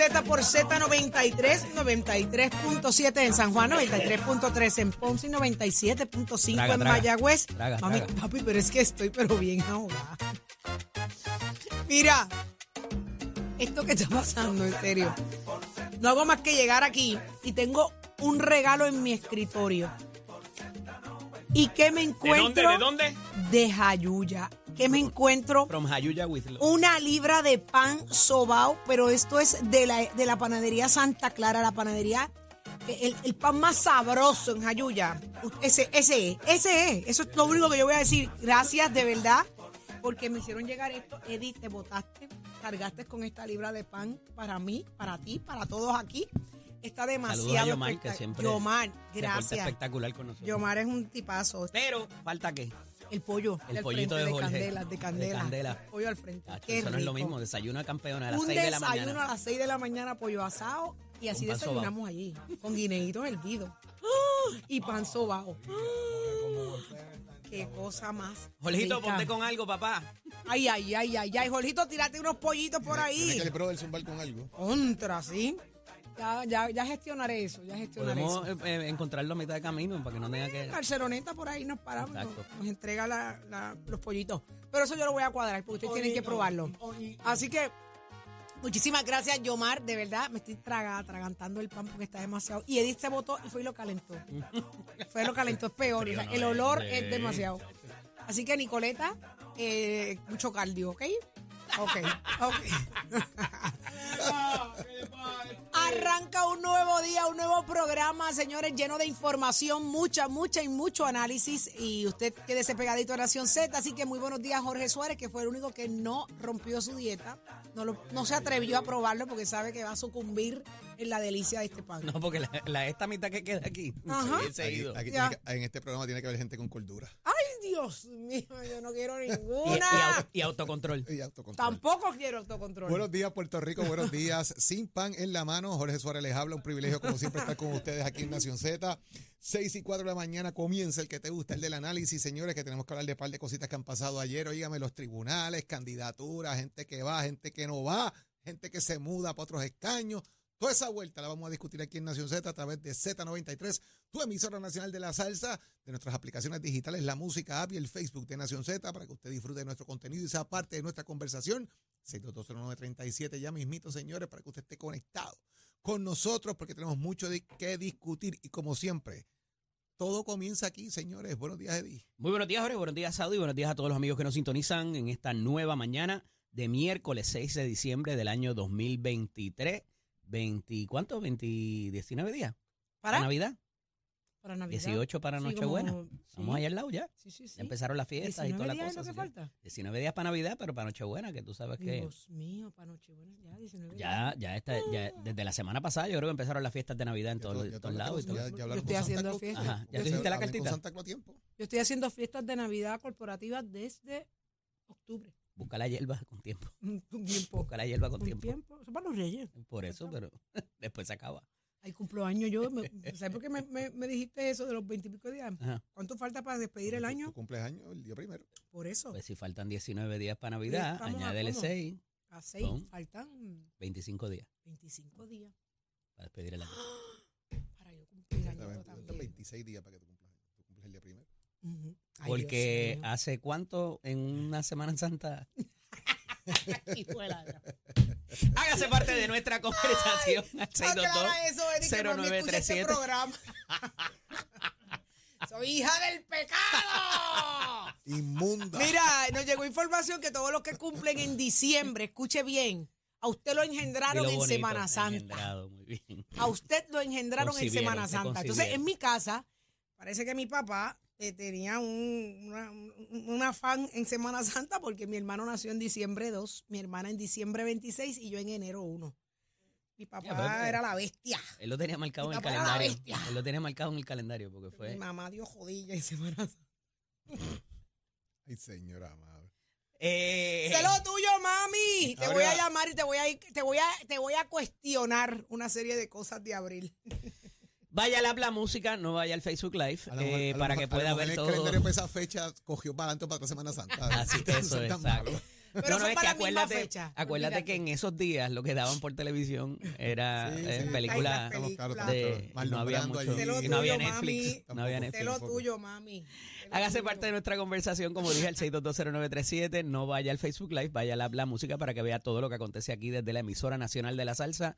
Z por Z93, 93.7 en San Juan, 93.3 en Ponce y 97.5 Traga, en. Mayagüez. Traga, Mami, traga. papi, pero es que estoy pero bien ahogada. Mira, esto que está pasando, en serio. No hago más que llegar aquí y tengo un regalo en mi escritorio. ¿Y qué me ¿De encuentro? dónde? ¿De dónde? De Jayuya. ¿Qué me encuentro? From Jayuya with love. Una libra de pan sobao, pero esto es de la, de la panadería Santa Clara, la panadería, el, el pan más sabroso en Jayuya. Ese, ese es, ese es. Eso es lo único que yo voy a decir. Gracias, de verdad, porque me hicieron llegar esto. Eddie, te botaste, cargaste con esta libra de pan para mí, para ti, para todos aquí. Está Saludos a demasiado Yomar, que siempre Yomar, gracias. espectacular con nosotros. Yomar es un tipazo. Pero, ¿falta qué? El pollo. El al pollito frente, de Jorge. candela, de candela. De candela. Pollo al frente. Qué eso no es lo mismo. Desayuno de campeona a las un 6 de la desayuno mañana. a las 6 de la mañana, pollo asado, y así Con desayunamos allí, con guineitos hervidos. Y pan sobao. Qué cosa más. Jorgito, rica. ponte con algo, papá. Ay, ay, ay, ay, ay. Jorgito, tírate unos pollitos por Tiene ahí. que el brother zumbar con algo. Contra, sí. Ya, ya, ya gestionaré eso, ya gestionaré Podemos eso. eh, eh, encontrarlo a mitad de camino para que no tenga que... Barceloneta por ahí nos paramos, nos, Exacto. nos entrega la- la- los pollitos. Pero eso yo lo voy a cuadrar porque ustedes tienen que probarlo. Así que muchísimas gracias, Yomar. De verdad, me estoy traga, atragantando el pan porque está demasiado. Y Edith se botó y fue y lo calentó. fue y lo calentó, es peor. o sea, el olor es demasiado. Así que, Nicoleta, eh, mucho cardio, ¿ok? Ok, ok. Arranca un nuevo día, un nuevo programa, señores, lleno de información, mucha, mucha y mucho análisis. Y usted quédese pegadito a Nación Z. Así que muy buenos días, Jorge Suárez, que fue el único que no rompió su dieta. No, lo- no se atrevió a probarlo porque sabe que va a sucumbir en la delicia de este pan. No, porque la, la- esta mitad que queda aquí Ajá. se hubiese Aquí- ido. aquí Ya. tiene que- en este programa tiene que haber gente con cordura ¡Ay, Dios mío! Yo no quiero Y, y ninguna. auto- y autocontrol. y autocontrol. Tampoco quiero autocontrol. Buenos días, Puerto Rico. Buenos días. Sin pan en la mano. Jorge Suárez les habla. Un privilegio, como siempre, estar con ustedes aquí en Nación Z. 6 y 4 de la mañana comienza el que te gusta, el del análisis. Señores, que tenemos que hablar de un par de cositas que han pasado ayer. Óigame, los tribunales, candidaturas, gente que va, gente que no va, gente que se muda para otros escaños. Toda esa vuelta la vamos a discutir aquí en Nación Z a través de Z93, tu emisora nacional de la salsa, de nuestras aplicaciones digitales, la música app y el Facebook de Nación Z, para que usted disfrute de nuestro contenido y sea parte de nuestra conversación. 6220937 ya mismito, señores, para que usted esté conectado con nosotros, porque tenemos mucho de que discutir y como siempre, todo comienza aquí, señores. Buenos días, Eddie. Muy buenos días, Jorge. Buenos días, Saudi. Buenos días a todos los amigos que nos sintonizan en esta nueva mañana de miércoles 6 de diciembre del año 2023. 20, ¿Cuánto? 20, 19 días. ¿Para? Navidad. Para Navidad. 18 para Sí, Nochebuena. sí. allá al lado ya. Sí, sí, sí. Ya empezaron las fiestas y toda la 19 días cosa. es lo que así que falta. 19 días para Navidad, pero para Nochebuena, que tú sabes que Dios mío, para Nochebuena ya, 19 ya, ya, está, ya desde la semana pasada yo creo que empezaron las fiestas de Navidad en todos lados. todo. ya- ya Yo estoy con haciendo Santa Claus. fiesta. Ajá, ¿ya Yo te hiciste la cartita? Santa Claus a tiempo. Yo estoy haciendo fiestas de Navidad corporativas desde octubre. Busca la hierba con tiempo. Un tiempo. Busca la hierba con Un tiempo. tiempo. Eso es para los reyes. Por eso, pero después se acaba. Ahí cumplo años yo. me- ¿Sabes por qué me, me- me dijiste eso de los veintipico días? Ajá. ¿Cuánto falta para despedir el año? Tu cumpleaños el día primero. Por eso. Pues si faltan 19 días para Navidad, añádele cómo? 6, A seis son- faltan 25 días 25 días para despedir el año. para yo cumplir año Faltan yo faltan también. 26 días para que tú cumplas. Tú cumples el día Ay, Porque Dios mío. hace cuánto en una Semana Santa. Hágase parte de nuestra conversación Aclara eso, mami escucha este 0937. programa. Soy hija del pecado. Inmunda. Mira, nos llegó información que todos los que cumplen en diciembre, escuche bien, a usted lo engendraron en bonito, Semana Santa. engendrado, muy bien. A usted lo engendraron en Semana Santa. Entonces, en mi casa, parece que mi papá eh, tenía un, una, un- afán en Semana Santa porque mi hermano nació en diciembre 2, mi hermana en diciembre 26 y yo en enero 1. Mi papá Ya, era la bestia. Él lo tenía marcado Mi en el papá era la calendario. Él lo tenía marcado en el calendario porque Mi fue. mamá dio jodilla en Semana Santa. Ay, señora madre. Eh, Sé lo tuyo, mami. Te voy a llamar y te voy a, te voy a, te voy a cuestionar una serie de cosas de abril. Vaya al Habla Música, no vaya al Facebook Live A lo eh, a lo para que a lo pueda mejor ver el todo. calendario para esa fecha cogió para adelante para otra Semana Santa. Así que eso, es exacto. malo. Pero No, no, es que para la misma acuérdate, fecha. acuérdate que en esos días lo que daban por televisión era Sí, eh, sí. películas estamos de no había mucho y no había Netflix, mami. no había Netflix. lo tuyo, mami. Hágase tuyo. parte de nuestra conversación, como dije, al 6220937. No vaya al Facebook Live, vaya a la, la música para que vea todo lo que acontece aquí desde la emisora nacional de la salsa.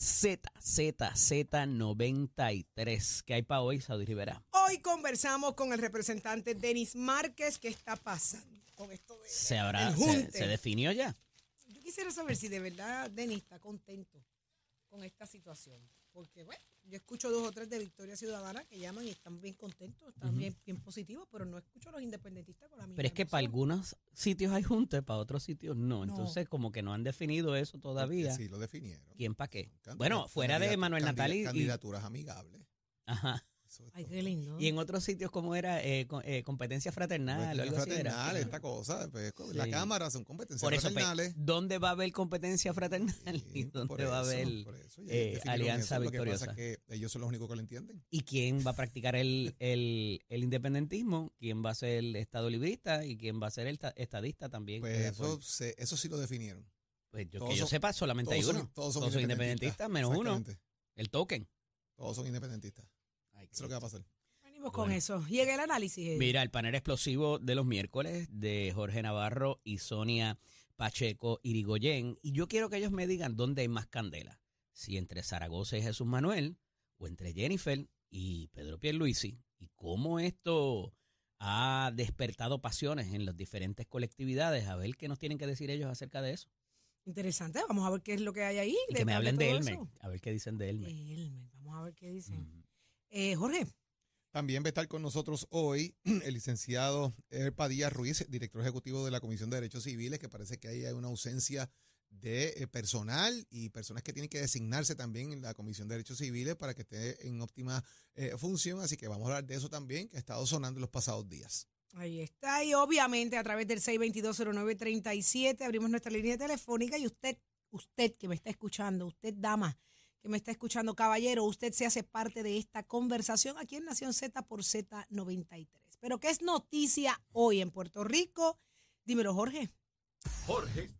Z, Z, Z93. ¿Qué hay para hoy, Saudi Rivera? Hoy conversamos con el representante Denis Márquez. ¿Qué está pasando con esto de ¿Se, habrá, se definió ya? Yo quisiera saber si de verdad Denis está contento con esta situación. Porque, bueno, yo escucho dos o tres de Victoria Ciudadana que llaman y están bien contentos, están bien, bien positivos, pero no escucho a los independentistas con la misma Pero es que para algunos sitios hay junte, para otros sitios no. No. Entonces, como que no han definido eso todavía. Sí, lo definieron. ¿Quién para qué? Bueno, fuera de Manuel Natal y, Candidaturas amigables. ajá. Ay, qué lindo. y en otros sitios como era eh, co- eh, competencia fraternal o algo así era. fraternal, esta cosa. pues, la Sí. Cámara son competencias Por eso, pues, fraternales. ¿dónde va a haber competencia fraternal y Sí, por dónde va a eso, haber por eso, ya eh, definieron alianza eso. Lo que pasa victoriosa? es que ellos son los únicos que lo entienden. y quién va a practicar el, el, el independentismo, quién va a ser el estado librista y quién va a ser el ta- estadista también? Pues eso, se- eso sí lo definieron. pues yo, todos que yo son- sepa, solamente hay Todos uno. son, todos son independentistas, menos uno, Exactamente. el token. Todos son independentistas. Eso es lo que va a pasar. Venimos con Bueno. eso. Y en el análisis. eh, Mira, el panel explosivo de los miércoles de Jorge Navarro y Sonia Pacheco Irigoyen. Y yo quiero que ellos me digan dónde hay más candela. Si entre Zaragoza y Jesús Manuel, o entre Jennifer y Pedro Pierluisi. Y cómo esto ha despertado pasiones en las diferentes colectividades. A ver qué nos tienen que decir ellos acerca de eso. Interesante. Vamos a ver qué es lo que hay ahí. Y que me hablen de Elmer. eso. A ver qué dicen de Elmer. Elmer. Vamos a ver qué dicen. Mm. Eh, Jorge. También va a estar con nosotros hoy el licenciado Er Padilla Ruiz, director ejecutivo de la Comisión de Derechos Civiles, que parece que ahí hay una ausencia de eh, personal y personas que tienen que designarse también en la Comisión de Derechos Civiles para que esté en óptima eh, función. Así que vamos a hablar de eso también, que ha estado sonando en los pasados días. Ahí está. Y obviamente a través del 6220937 abrimos nuestra línea telefónica y usted, usted que me está escuchando, usted dama que me está escuchando, caballero, usted se hace parte de esta conversación aquí en Nación Z por Z93. Pero ¿qué es noticia hoy en Puerto Rico? Dímelo, Jorge. Jorge,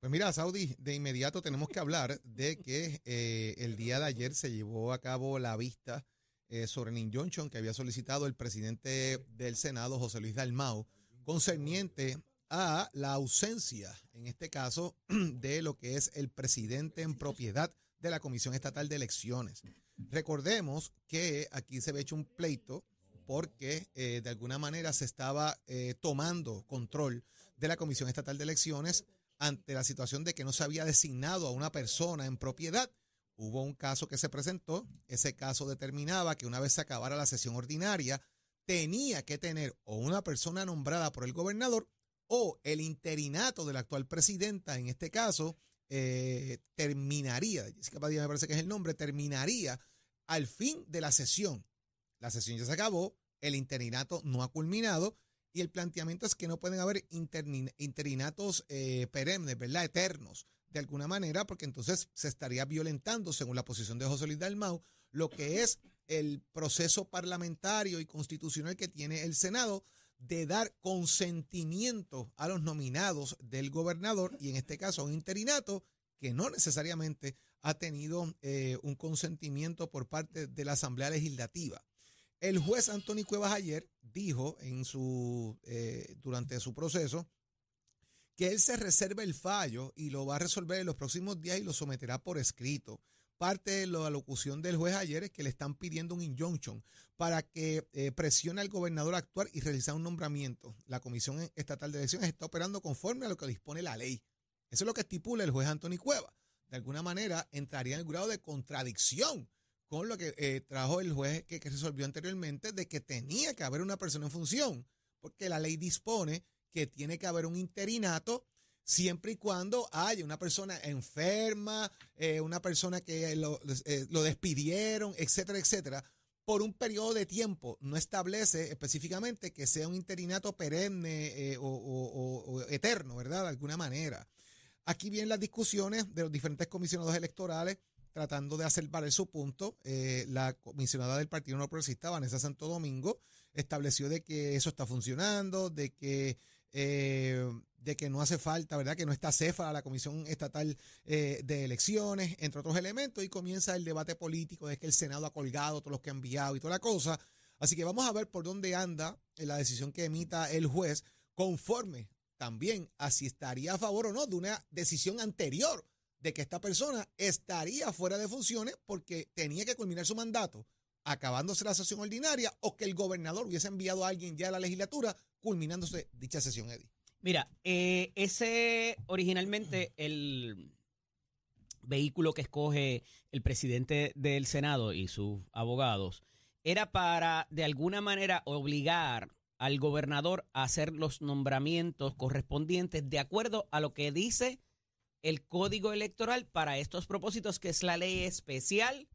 Pues mira, Saudi, de inmediato tenemos que hablar de que eh, el día de ayer se llevó a cabo la vista eh, sobre el injunction que había solicitado el presidente del Senado, José Luis Dalmau, concerniente a la ausencia, en este caso, de lo que es el presidente en propiedad de la Comisión Estatal de Elecciones. Recordemos que aquí se había hecho un pleito porque eh, de alguna manera se estaba eh, tomando control de la Comisión Estatal de Elecciones ante la situación de que no se había designado a una persona en propiedad. Hubo un caso que se presentó, ese caso determinaba que una vez se acabara la sesión ordinaria, tenía que tener o una persona nombrada por el gobernador o el interinato de la actual presidenta, en este caso, eh, terminaría, Jessica Padilla me parece que es el nombre, terminaría al fin de la sesión. La sesión ya se acabó, el interinato no ha culminado y el planteamiento es que no pueden haber interinatos eh, perennes, ¿verdad? Eternos, de alguna manera, porque entonces se estaría violentando, según la posición de José Luis Dalmau, lo que es el proceso parlamentario y constitucional que tiene el Senado de dar consentimiento a los nominados del gobernador y en este caso a un interinato que no necesariamente ha tenido eh, un consentimiento por parte de la Asamblea Legislativa. El juez Anthony Cuevas ayer dijo en su, eh, durante su proceso que él se reserva el fallo y lo va a resolver en los próximos días y lo someterá por escrito. Parte de la locución del juez ayer es que le están pidiendo un injunction para que eh, presione al gobernador a actuar y realizar un nombramiento. La Comisión Estatal de Elecciones está operando conforme a lo que dispone la ley. Eso es lo que estipula el juez Anthony Cueva. De alguna manera entraría en el grado de contradicción con lo que eh, trajo el juez que, que resolvió anteriormente de que tenía que haber una persona en función, porque la ley dispone que tiene que haber un interinato siempre y cuando haya una persona enferma, eh, una persona que lo, eh, lo despidieron, etcétera, etcétera, por un periodo de tiempo. No establece específicamente que sea un interinato perenne eh, o, eterno, ¿verdad? De alguna manera. Aquí vienen las discusiones de los diferentes comisionados electorales tratando de hacer valer su punto. La comisionada del Partido No Progresista, Vanessa Santo Domingo, estableció de que eso está funcionando, de que, de que no hace falta, ¿verdad? Que no está cefa la Comisión Estatal eh, de Elecciones, entre otros elementos, y comienza el debate político de que el Senado ha colgado todos los que ha enviado y toda la cosa. Así que vamos a ver por dónde anda la decisión que emita el juez conforme también a si estaría a favor o no de una decisión anterior de que esta persona estaría fuera de funciones porque tenía que culminar su mandato acabándose la sesión ordinaria o que el gobernador hubiese enviado a alguien ya a la legislatura culminándose dicha sesión, Eddie. Mira, eh, ese originalmente el vehículo que escoge el presidente del Senado y sus abogados era para de alguna manera obligar al gobernador a hacer los nombramientos correspondientes de acuerdo a lo que dice el código electoral para estos propósitos, que es la ley especial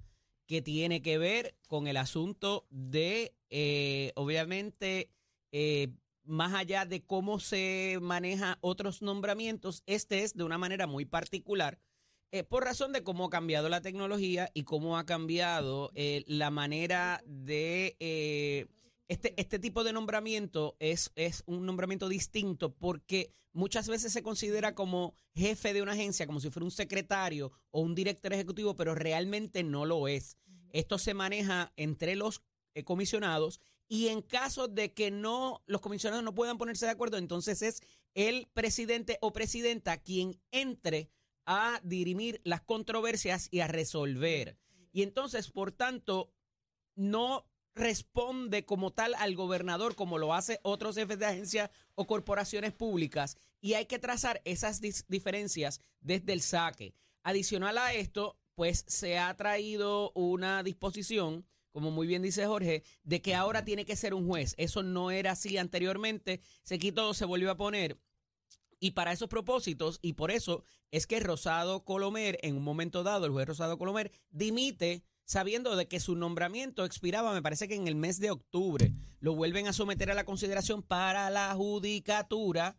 que tiene que ver con el asunto de, eh, obviamente, eh, más allá de cómo se maneja otros nombramientos, este es de una manera muy particular, eh, por razón de cómo ha cambiado la tecnología y cómo ha cambiado la manera de este, este tipo de nombramiento es, es un nombramiento distinto porque muchas veces se considera como jefe de una agencia, como si fuera un secretario o un director ejecutivo, pero realmente no lo es. Esto se maneja entre los eh, comisionados y en caso de que no los comisionados no puedan ponerse de acuerdo, entonces es el presidente o presidenta quien entre a dirimir las controversias y a resolver. Y entonces, por tanto, no responde como tal al gobernador, como lo hace otros jefes de agencias o corporaciones públicas, y hay que trazar esas diferencias desde el saque. Adicional a esto, pues se ha traído una disposición, como muy bien dice Jorge, de que ahora tiene que ser un juez. Eso no era así anteriormente, se quitó, se volvió a poner. Y para esos propósitos, y por eso es que Rosado Colomer, en un momento dado, el juez Rosado Colomer, dimite sabiendo de que su nombramiento expiraba, me parece que en el mes de octubre. Lo vuelven a someter a la consideración para la judicatura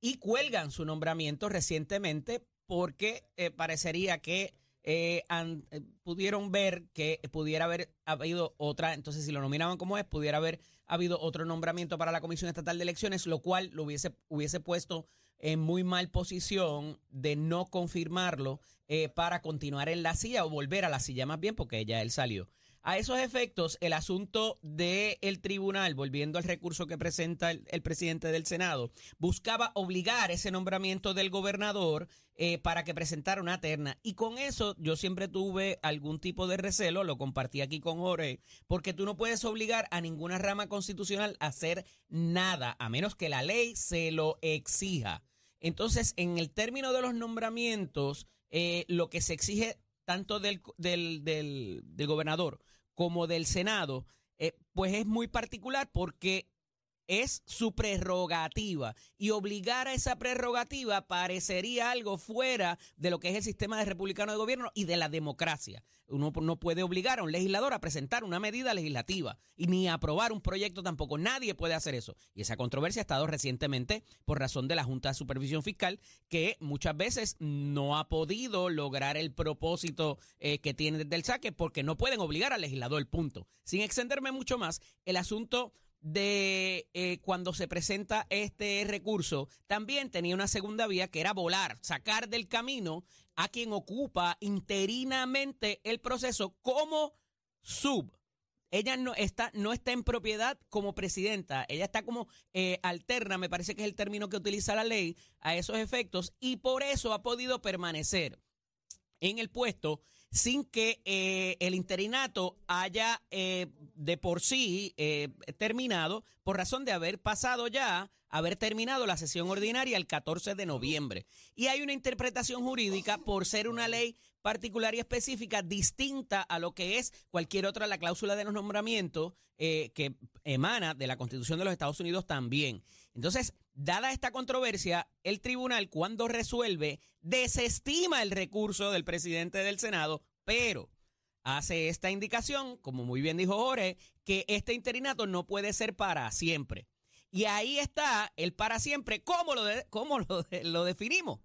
y cuelgan su nombramiento recientemente porque eh, parecería que eh, eh, pudieron ver que pudiera haber habido otra, entonces si lo nominaban como es, pudiera haber habido otro nombramiento para la Comisión Estatal de Elecciones, lo cual lo hubiese, hubiese puesto en muy mal posición de no confirmarlo eh, para continuar en la silla o volver a la silla más bien, porque ya él salió. A esos efectos, el asunto del tribunal, volviendo al recurso que presenta el, presidente del Senado, buscaba obligar ese nombramiento del gobernador eh, para que presentara una terna. Y con eso yo siempre tuve algún tipo de recelo, lo compartí aquí con Jorge, porque tú no puedes obligar a ninguna rama constitucional a hacer nada, a menos que la ley se lo exija. Entonces, en el término de los nombramientos, eh, lo que se exige tanto del, del, del, gobernador como del Senado, eh, pues es muy particular porque es su prerrogativa y obligar a esa prerrogativa parecería algo fuera de lo que es el sistema de republicano de gobierno y de la democracia. Uno no puede obligar a un legislador a presentar una medida legislativa y ni aprobar un proyecto tampoco. Nadie puede hacer eso. Y esa controversia ha estado recientemente por razón de la Junta de Supervisión Fiscal que muchas veces no ha podido lograr el propósito eh, que tiene desde el saque porque no pueden obligar al legislador, punto. Sin extenderme mucho más, el asunto de eh, cuando se presenta este recurso, también tenía una segunda vía que era volar, sacar del camino a quien ocupa interinamente el proceso como sub. Ella no está, no está en propiedad como presidenta, ella está como eh, alterna, me parece que es el término que utiliza la ley a esos efectos, y por eso ha podido permanecer en el puesto sin que eh, el interinato haya eh, de por sí eh, terminado por razón de haber pasado ya, haber terminado la sesión ordinaria el 14 de noviembre. Y hay una interpretación jurídica por ser una ley particular y específica distinta a lo que es cualquier otra, la cláusula de los nombramientos que emana de la Constitución de los Estados Unidos también. Entonces, Dada esta controversia, el tribunal cuando resuelve desestima el recurso del presidente del Senado, pero hace esta indicación, como muy bien dijo Jorge, que este interinato no puede ser para siempre. Y ahí está el para siempre, ¿cómo lo, cómo lo, definimos?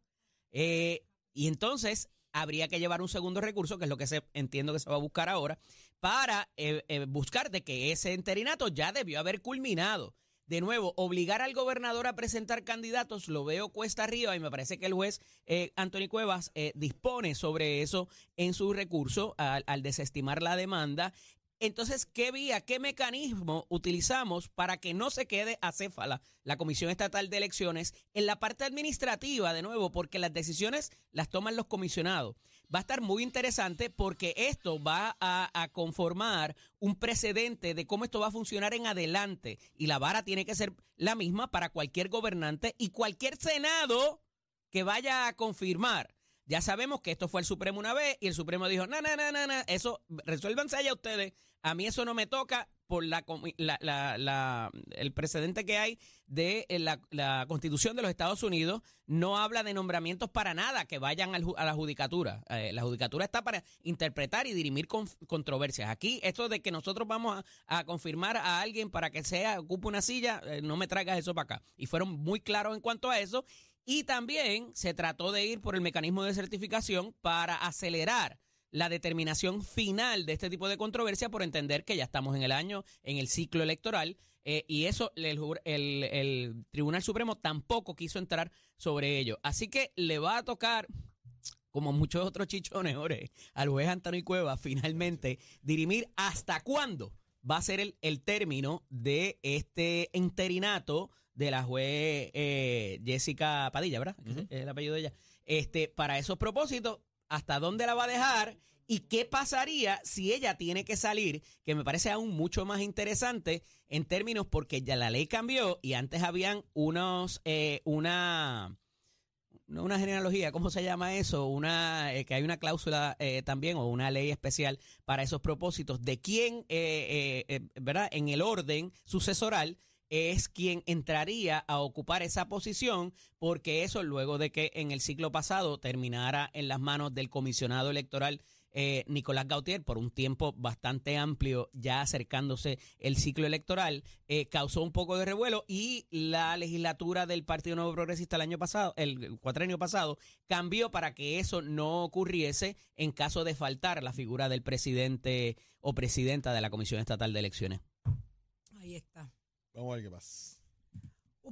Eh, y entonces habría que llevar un segundo recurso, que es lo que se, entiendo que se va a buscar ahora, para eh, eh, buscar de que ese interinato ya debió haber culminado. De nuevo, obligar al gobernador a presentar candidatos lo veo cuesta arriba y me parece que el juez eh, Anthony Cuevas eh, dispone sobre eso en su recurso al, al desestimar la demanda. Entonces, ¿qué vía, qué mecanismo utilizamos para que no se quede acéfala la Comisión Estatal de Elecciones en la parte administrativa, de nuevo, porque las decisiones las toman los comisionados? Va a estar muy interesante porque esto va a, conformar un precedente de cómo esto va a funcionar en adelante y la vara tiene que ser la misma para cualquier gobernante y cualquier Senado que vaya a confirmar. Ya sabemos que esto fue el Supremo una vez y el Supremo dijo, no, no, no, no, no, eso resuélvanse allá ustedes. A mí eso no me toca por la, la, la, la el precedente que hay de eh, la, Constitución de los Estados Unidos. No habla de nombramientos para nada que vayan al, a la judicatura. Eh, la judicatura está para interpretar y dirimir con, controversias. Aquí, esto de que nosotros vamos a, a, confirmar a alguien para que sea ocupe una silla, eh, no me traigas eso para acá. Y fueron muy claros en cuanto a eso. Y también se trató de ir por el mecanismo de certificación para acelerar la determinación final de este tipo de controversia por entender que ya estamos en el año, en el ciclo electoral, eh, y eso el, el, el, Tribunal Supremo tampoco quiso entrar sobre ello. Así que le va a tocar, como muchos otros chichones, ore, al juez Antonio Cueva finalmente dirimir hasta cuándo va a ser el, el término de este interinato de la juez eh, Jessica Padilla, ¿verdad? Uh -huh. Es el apellido de ella. Este, para esos propósitos, ¿hasta dónde la va a dejar? ¿Y qué pasaría si ella tiene que salir? Que me parece aún mucho más interesante en términos porque ya la ley cambió y antes habían unos, eh, una, no una genealogía, ¿cómo se llama eso? Una, eh, que hay una cláusula eh, también o una ley especial para esos propósitos de quién, eh, ¿verdad? En el orden sucesoral es quien entraría a ocupar esa posición, porque eso luego de que en el ciclo pasado terminara en las manos del comisionado electoral eh, Nicolás Gautier por un tiempo bastante amplio, ya acercándose el ciclo electoral, eh, causó un poco de revuelo y la legislatura del Partido Nuevo Progresista el año pasado, el cuatrenio pasado, cambió para que eso no ocurriese en caso de faltar la figura del presidente o presidenta de la Comisión Estatal de Elecciones. Ahí está. Vamos a ver qué pasa.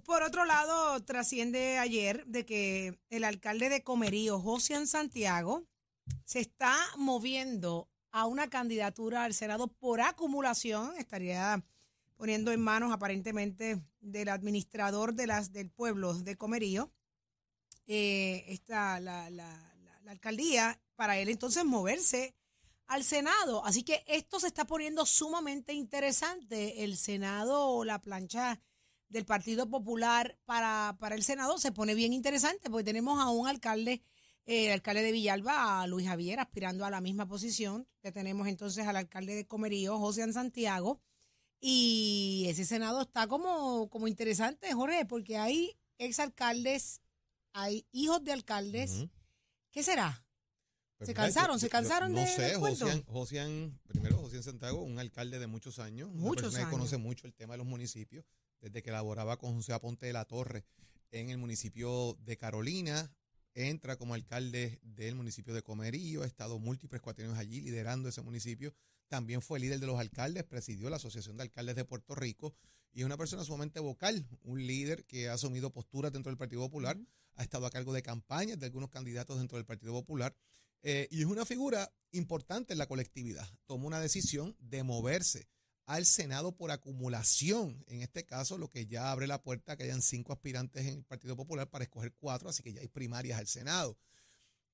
Por otro lado, trasciende ayer de que el alcalde de Comerío, José Santiago, se está moviendo a una candidatura al Senado por acumulación. Estaría poniendo en manos aparentemente del administrador de las del pueblo de Comerío eh, la, la, la alcaldía para él entonces moverse al Senado. Así que esto se está poniendo sumamente interesante. El Senado o la plancha del Partido Popular para, para el Senado se pone bien interesante porque tenemos a un alcalde, eh, el alcalde de Villalba, a Luis Javier, aspirando a la misma posición. que tenemos entonces al alcalde de Comerío, José Santiago. Y ese Senado está como, como interesante, Jorge, porque hay exalcaldes, hay hijos de alcaldes. Uh -huh. ¿Qué será? Pues se cansaron, se cansaron no de. No sé, Josian, Josian, primero José Santiago, un alcalde de muchos años, muchos una años. que conoce mucho el tema de los municipios, desde que laboraba con José Aponte de la Torre en el municipio de Carolina, entra como alcalde del municipio de Comerío, ha estado múltiples cuatrenios allí liderando ese municipio, también fue líder de los alcaldes, presidió la Asociación de Alcaldes de Puerto Rico y es una persona sumamente vocal, un líder que ha asumido posturas dentro del Partido Popular, uh -huh. ha estado a cargo de campañas de algunos candidatos dentro del Partido Popular eh, y es una figura importante en la colectividad. Tomó una decisión de moverse al Senado por acumulación. En este caso, lo que ya abre la puerta a que hayan cinco aspirantes en el Partido Popular para escoger cuatro, así que ya hay primarias al Senado.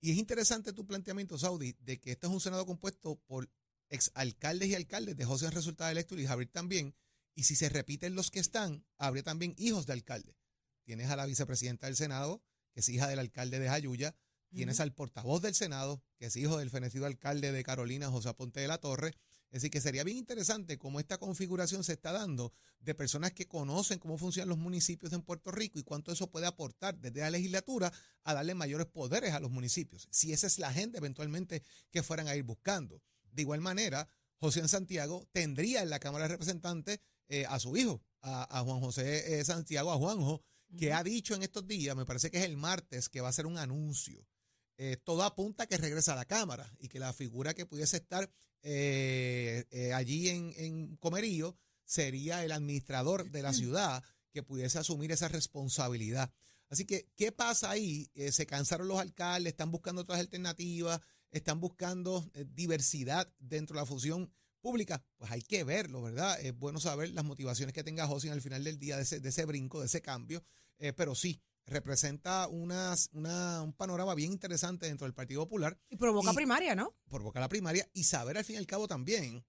Y es interesante tu planteamiento, Saudi, de que este es un Senado compuesto por exalcaldes y alcaldes de José resultado electo y Javier también. Y si se repiten los que están, habría también hijos de alcaldes. Tienes a la vicepresidenta del Senado, que es hija del alcalde de Jayuya, Tienes al portavoz del Senado, que es hijo del fenecido alcalde de Carolina, José Aponte de la Torre. Es decir, que sería bien interesante cómo esta configuración se está dando de personas que conocen cómo funcionan los municipios en Puerto Rico y cuánto eso puede aportar desde la legislatura a darle mayores poderes a los municipios. Si esa es la gente eventualmente que fueran a ir buscando. De igual manera, José en Santiago tendría en la Cámara de Representantes eh, a su hijo, a, a Juan José eh, Santiago, a Juanjo, que ha dicho en estos días, me parece que es el martes, que va a hacer un anuncio eh, todo apunta a que regresa a la Cámara y que la figura que pudiese estar eh, eh, allí en, en, Comerío sería el administrador de la ciudad que pudiese asumir esa responsabilidad. Así que, ¿qué pasa ahí? Eh, se cansaron los alcaldes, están buscando otras alternativas, están buscando diversidad dentro de la función pública. Pues hay que verlo, ¿verdad? Es bueno saber las motivaciones que tenga José al final del día de ese, de ese brinco, de ese cambio. Pero sí, representa unas, una, un panorama bien interesante dentro del Partido Popular. Y provoca primaria, ¿no? Provoca la primaria y saber al fin y al cabo también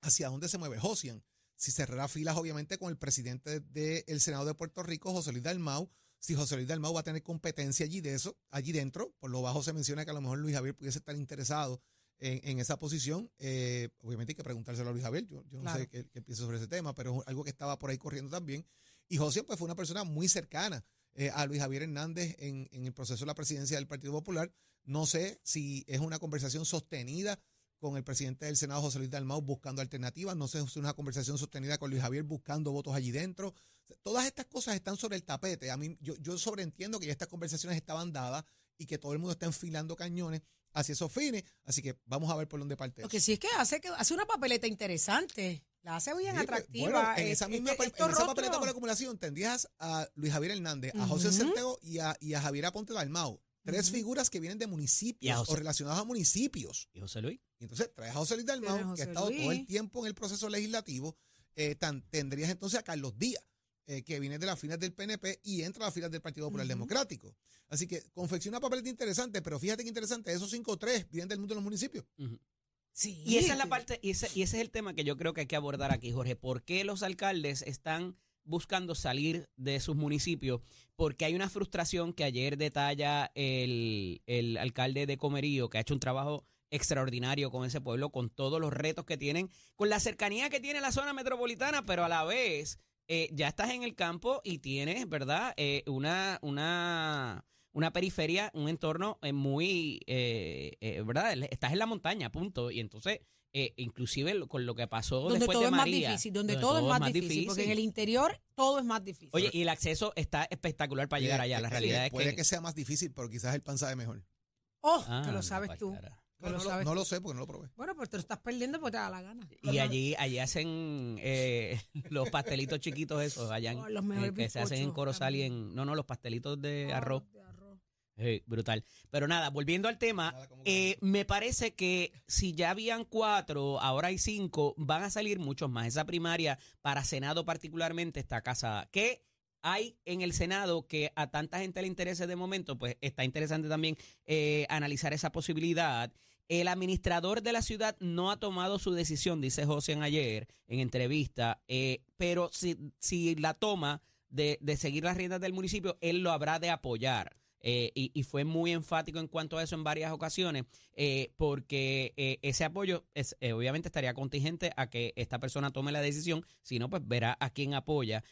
hacia dónde se mueve Josian. Si cerrará filas, obviamente, con el presidente del Senado de Puerto Rico, José Luis Dalmau, si José Luis Dalmau va a tener competencia allí de eso, allí dentro, por lo bajo se menciona que a lo mejor Luis Javier pudiese estar interesado en, esa posición. Eh, obviamente hay que preguntárselo a Luis Javier, yo, no sé qué, piensa sobre ese tema, pero es algo que estaba por ahí corriendo también. Y José pues fue una persona muy cercana eh, a Luis Javier Hernández en, en, el proceso de la presidencia del Partido Popular. No sé si es una conversación sostenida con el presidente del Senado, José Luis Dalmau, buscando alternativas. No sé si es una conversación sostenida con Luis Javier buscando votos allí dentro. Todas estas cosas están sobre el tapete. A mí, yo, yo sobreentiendo que ya estas conversaciones estaban dadas y que todo el mundo está enfilando cañones hacia esos fines. Así que vamos a ver por dónde parte. Lo que sí es que hace, que hace una papeleta interesante. La hace bien pues, atractiva. en esa misma papeleta por acumulación tendrías a Luis Javier Hernández, a José Centego y a, y a Javier Aponte Dalmau. Tres figuras que vienen de municipios o relacionadas a municipios. ¿Y José Luis? Y entonces traes a José Luis Dalmau, que ha estado todo el tiempo en el proceso legislativo. Eh, tendrías entonces a Carlos Díaz, eh, que viene de las filas del PNP y entra a las filas del Partido Popular Democrático. Así que confecciona papeles interesantes, pero fíjate que interesante, esos cinco o tres vienen del mundo de los municipios. Sí. Y esa es la parte, y ese, y ese es el tema que yo creo que hay que abordar aquí, Jorge. ¿Por qué los alcaldes están buscando salir de sus municipios? Porque hay una frustración que ayer detalla el, el alcalde de Comerío, que ha hecho un trabajo extraordinario con ese pueblo, con todos los retos que tienen, con la cercanía que tiene la zona metropolitana, pero a la vez eh, ya estás en el campo y tienes, ¿verdad? Eh, una, una, una periferia, un entorno eh, muy, ¿verdad? Estás en la montaña, punto. Y entonces, inclusive con lo que pasó donde después todo de María, es más difícil, donde, todo, es más, difícil, porque en el interior todo es más difícil. Oye, y el acceso está espectacular para llegar allá. La realidad es que puede que sea más difícil, pero quizás el pan sabe mejor. Oh, que lo sabes tú. No, lo, sé porque no lo probé. Bueno, pues te lo estás perdiendo porque te da la gana. Y allí, allí hacen eh, los pastelitos chiquitos esos, allá en, oh, que se hacen en Corozal y en... No, no, los pastelitos de oh, arroz. Brutal. Pero nada, volviendo al tema, eh, me parece que si ya habían cuatro, ahora hay cinco, van a salir muchos más. Esa primaria para Senado particularmente está casada. ¿Qué hay en el Senado que a tanta gente le interese de momento? Pues está interesante también eh, analizar esa posibilidad. El administrador de la ciudad no ha tomado su decisión, dice José ayer en entrevista, eh, pero si, si la toma de, de seguir las riendas del municipio, él lo habrá de apoyar. Eh, y, fue muy enfático en cuanto a eso en varias ocasiones, eh, porque eh, ese apoyo es, obviamente estaría contingente a que esta persona tome la decisión, si no, pues verá a quién apoya.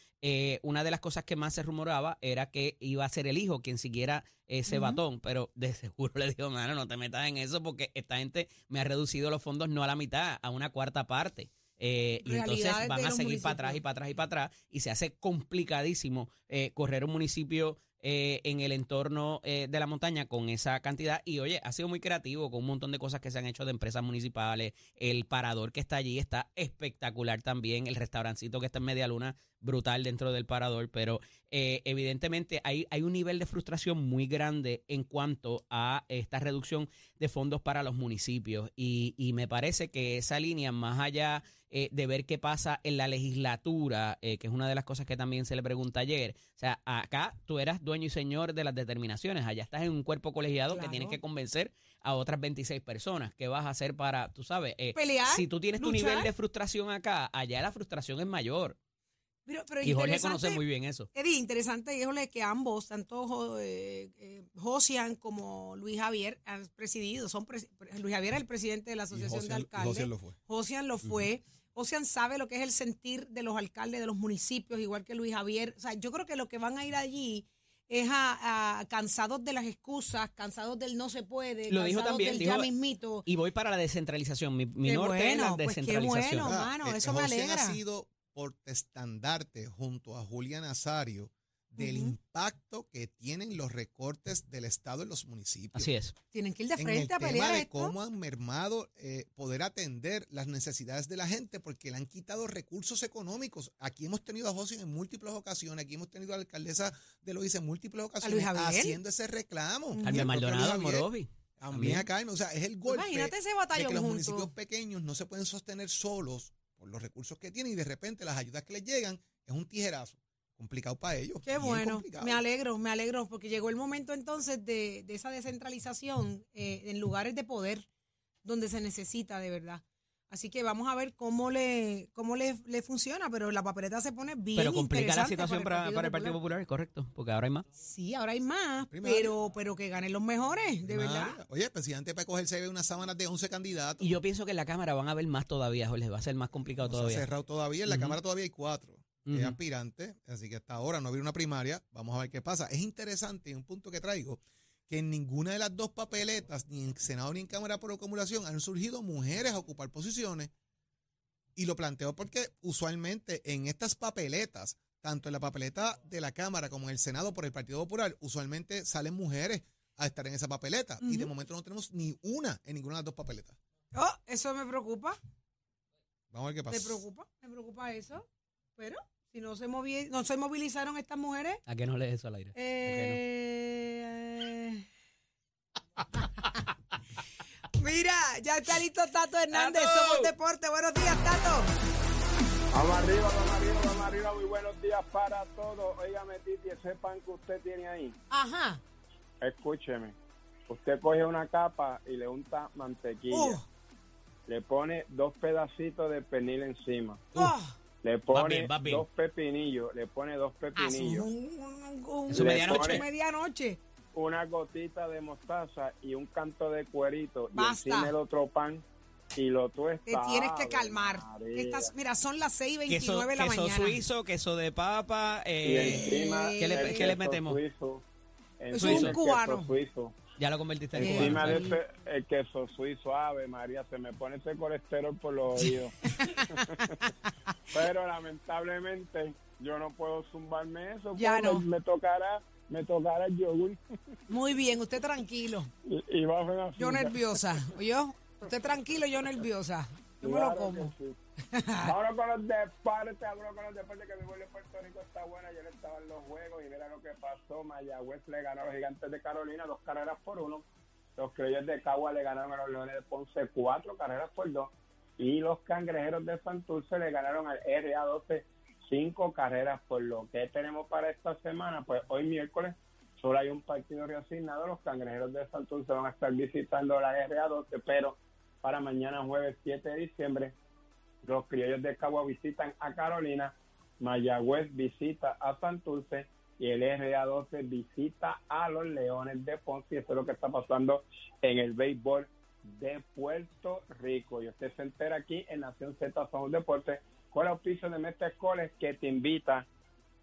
una de las cosas que más se rumoraba era que iba a ser el hijo quien siguiera ese batón, pero de seguro le dijo, mano, no te metas en eso porque esta gente me ha reducido los fondos no a la mitad, a una cuarta parte. y entonces van a seguir para atrás y para atrás y para atrás y se hace complicadísimo correr un municipio eh, en el entorno eh, de la montaña con esa cantidad. Y oye, ha sido muy creativo con un montón de cosas que se han hecho de empresas municipales. El parador que está allí está espectacular también. El restaurancito que está en Media Luna, brutal dentro del parador. Pero eh, evidentemente hay, hay un nivel de frustración muy grande en cuanto a esta reducción de fondos para los municipios. Y, y me parece que esa línea, más allá eh, de ver qué pasa en la legislatura, eh, que es una de las cosas que también se le pregunta ayer. O sea, acá tú eras dueño y señor de las determinaciones, allá estás en un cuerpo colegiado que tienes que convencer a otras 26 personas. ¿Qué vas a hacer para, tú sabes, eh, Pelear, si tú tienes tu nivel de frustración acá, allá la frustración es mayor. y Jorge conoce muy bien eso. Eddie, interesante, híjole, que ambos, tanto Josian como Luis Javier, han presidido. Son Luis Javier es el presidente de la Asociación de Alcaldes. Josian lo fue. Josian lo fue. Ocean sabe lo que es el sentir de los alcaldes de los municipios, igual que Luis Javier. O sea, yo creo que lo que van a ir allí es a, cansados de las excusas, cansados del no se puede, lo dijo también, del ya mismito. Y voy para la descentralización. Mi, mi norte es la descentralización. Pues qué bueno, mano, eso me alegra. ha sido por estandarte junto a Julia Nazario del impacto que tienen los recortes del Estado en los municipios. Así es. Tienen que ir de en el frente a tema pelear de esto. cómo han mermado eh, poder atender las necesidades de la gente porque le han quitado recursos económicos. Aquí hemos tenido a José en múltiples ocasiones, aquí hemos tenido a la alcaldesa de Loíza en múltiples ocasiones Javier. haciendo ese reclamo. Carmen propio Maldonado, Morovi. También acá, o sea, es el golpe Imagínate ese de batallón que los municipios pequeños no se pueden sostener solos por los recursos que tienen y de repente las ayudas que les llegan es un tijerazo. Complicado para ellos. Qué bueno, complicado. me alegro, me alegro, porque llegó el momento entonces de, de esa descentralización eh, en lugares de poder donde se necesita de verdad. Así que vamos a ver cómo le cómo le, le funciona, pero la papeleta se pone bien Pero complica la situación para, para el Partido Popular, correcto, porque ahora hay más. Sí, ahora hay más, Primaria. pero pero que ganen los mejores, de verdad. Oye, el presidente para cogerse ve unas sábanas de 11 candidatos. Y yo pienso que en la Cámara van a ver más todavía, Jorge, va a ser más complicado No se ha todavía. cerrado todavía. En la. Cámara todavía hay cuatro eh, Ujú. aspirantes, así que hasta ahora no había una primaria. Vamos a ver qué pasa. Es interesante, y un punto que traigo, que en ninguna de las dos papeletas, ni en Senado ni en Cámara por acumulación, han surgido mujeres a ocupar posiciones. Y lo planteo porque usualmente en estas papeletas, tanto en la papeleta de la Cámara como en el Senado por el Partido Popular, usualmente salen mujeres a estar en esa papeleta. Y de momento no tenemos ni una en ninguna de las dos papeletas. Oh, eso me preocupa, Vamos a ver qué pasa. me preocupa, me preocupa eso. Pero si no se movi- no se movilizaron estas mujeres, ¿A qué no lees eso al aire? Eh... Mira, ya está listo Tato Hernández, ¡Tato! somos deporte. Buenos días, Tato. Vamos arriba, vamos arriba, vamos arriba. Muy buenos días para todos. Óigame, Titi, ese pan que usted tiene ahí, Ajá. escúcheme. Usted coge una capa y le unta mantequilla. Uh, Le pone dos pedacitos de pernil encima. oh, Le pone bien, va bien. dos pepinillos. Le pone dos pepinillos. un, un- un- Eso Le medianoche. medianoche. Una gotita de mostaza y un canto de cuerito. Basta. Y encima el otro pan y lo tuesta. Te tienes que calmar. Estas, mira, son las 6 y Queso, 29 de la queso mañana. suizo, queso de papa. Y eh, encima ¿qué le- qué le queso metemos? Suizo. Es un queso cubano. Suizo. Ya lo convertiste en Eh, Encima cubano. de ese el queso suizo, ave María, se me pone ese colesterol por los oídos. Pero lamentablemente yo no puedo zumbarme eso. Ya porque no. Me tocará, me tocará el yogur Muy bien, usted tranquilo. y. Yo nerviosa. ¿Oyó? Usted tranquilo, yo nerviosa. Yo me lo como. que sí. Vámonos con los deportes, vámonos con los deportes que mi vuelo de Puerto Rico está buena. Ayer estaban los juegos y mira lo que pasó. Mayagüez le ganó a los gigantes de Carolina dos carreras por uno. Los criollos de Cagua le ganaron a los leones de Ponce cuatro carreras por dos. Y los cangrejeros de Santurce le ganaron al RA12 cinco carreras por lo que tenemos para esta semana. Pues hoy miércoles solo hay un partido reasignado. Los cangrejeros de Santurce van a estar visitando la RA12, pero para mañana jueves 7 de diciembre los criollos de Cagua visitan a Carolina, Mayagüez visita a Santurce y el RA12 visita a los Leones de Ponce. Y eso es lo que está pasando en el béisbol de Puerto Rico. Y usted se entera aquí en Nación Z Somos Deportes con el auspicio de Mestre Escoles que te invita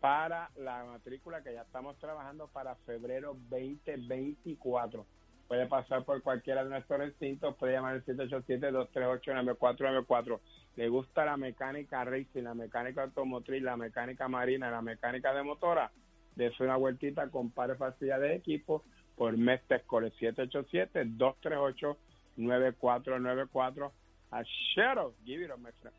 para la matrícula que ya estamos trabajando para febrero 2024. Puede pasar por cualquiera de nuestros recintos, puede llamar al 787-238-9494. Le gusta la mecánica racing, la mecánica automotriz, la mecánica marina, la mecánica de motora. Dese una vueltita, compare facilidad de equipo por Mestre Escoles 787-238-9494. A Shadow, give it a Mestre.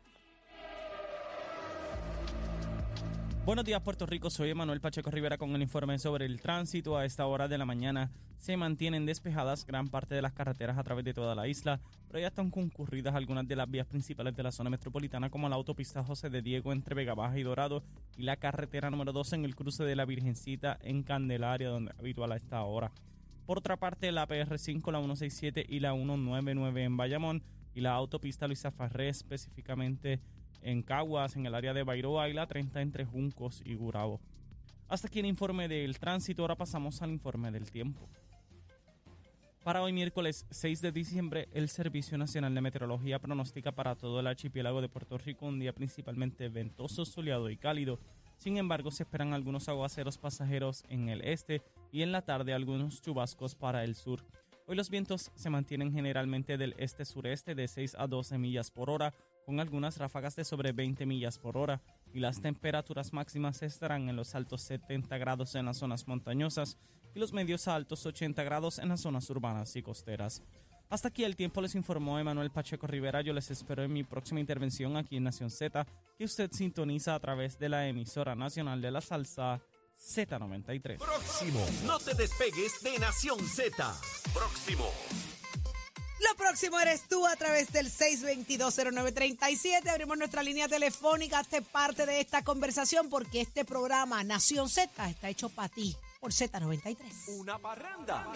Buenos días Puerto Rico, soy Emanuel Pacheco Rivera con el informe sobre el tránsito. A esta hora de la mañana se mantienen despejadas gran parte de las carreteras a través de toda la isla, pero ya están concurridas algunas de las vías principales de la zona metropolitana como la autopista José de Diego entre Vega Baja y Dorado y la carretera número 12 en el cruce de la Virgencita en Candelaria, donde es habitual a esta hora. Por otra parte, la PR5, la 167 y la 199 en Bayamón y la autopista Luisa Farré específicamente en Caguas, en el área de Bairoa y la 30 entre Juncos y Gurabo. Hasta aquí el informe del tránsito, ahora pasamos al informe del tiempo. Para hoy miércoles 6 de diciembre, el Servicio Nacional de Meteorología pronostica para todo el archipiélago de Puerto Rico un día principalmente ventoso, soleado y cálido. Sin embargo, se esperan algunos aguaceros pasajeros en el este y en la tarde algunos chubascos para el sur. Hoy los vientos se mantienen generalmente del este-sureste de 6 a 12 millas por hora, con algunas ráfagas de sobre 20 millas por hora. y las temperaturas máximas estarán en los altos 70 grados en las zonas montañosas y los medios a altos 80 grados en las zonas urbanas y costeras. Hasta aquí el tiempo les informó Emanuel Pacheco Rivera. Yo les espero en mi próxima intervención aquí en Nación Z, que usted sintoniza a través de la emisora nacional de la salsa Z93. Próximo. No te despegues de Nación Z. Próximo. Lo próximo eres tú a través del 6220937. Abrimos nuestra línea telefónica. Hazte parte de esta conversación porque este programa Nación Z está hecho para ti por Z93. Una parranda.